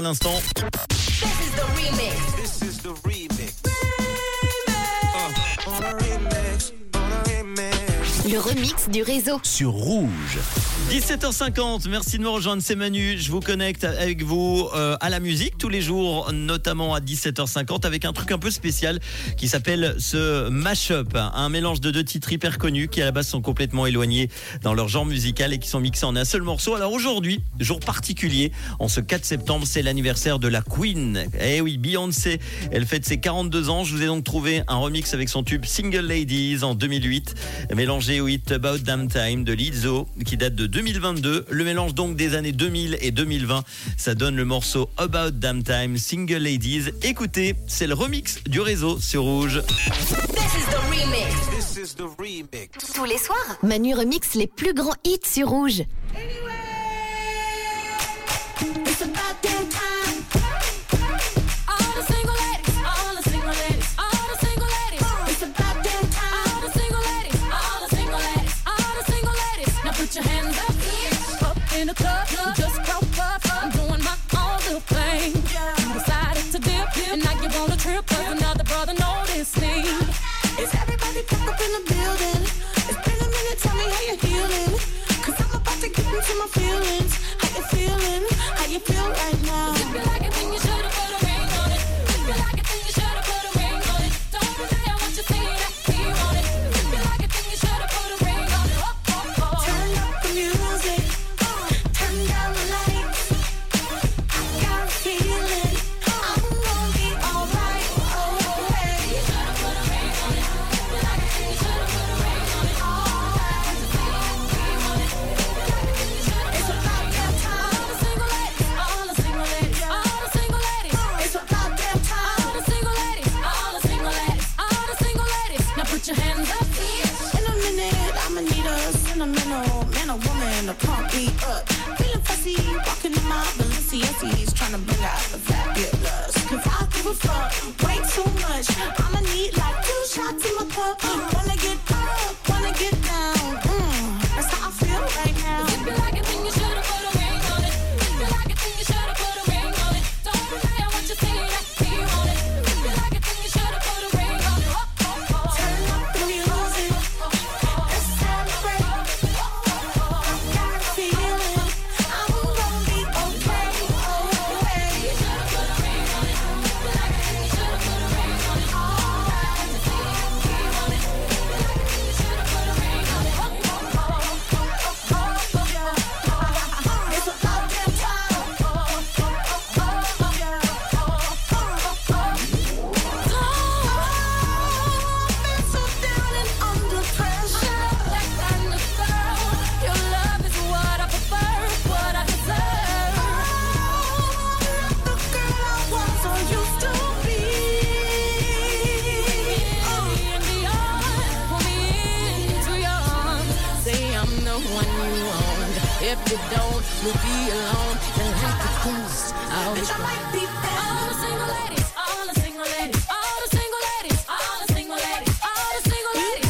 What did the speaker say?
L'instant, Le remix du réseau. sur Rouge. 17h50, merci de me rejoindre, c'est Manu. Je vous connecte avec vous euh, à la musique tous les jours, notamment à 17h50, avec un truc un peu spécial qui s'appelle ce mashup, un mélange de deux titres hyper connus qui à la base sont complètement éloignés dans leur genre musical et qui sont mixés en un seul morceau. Alors aujourd'hui, jour particulier, en ce 4 septembre, c'est l'anniversaire de la Queen. Eh oui, Beyoncé, elle fête ses 42 ans. Je vous ai donc trouvé un remix avec son tube Single Ladies en 2008, mélangé hit About Damn Time de Lizzo, qui date de 2022. Le mélange donc des années 2000 et 2020, ça donne le morceau About Damn Time, Single Ladies. Écoutez, c'est le remix du réseau sur Rouge. This is the remix. This is the remix. Tous les soirs, Manu remix les plus grands hits sur rouge. 'Cause another brother noticed me. Is everybody back up in the building? It's been a minute, tell me how you feeling. Cause I'm about to get into my feelings. How you feeling? How you feel right now? Sentimental man or woman to pump me up. Feeling fussy, walking in my Balenciennes, trying to bring out the fabulous. Cause I give a fuck way too much. I'ma need like two shots in my cup. If you don't, you'll be alone and have to cruise. I always Bitch, I might be back. All the single ladies, all the single ladies, all the single ladies. All the single ladies. All the single ladies.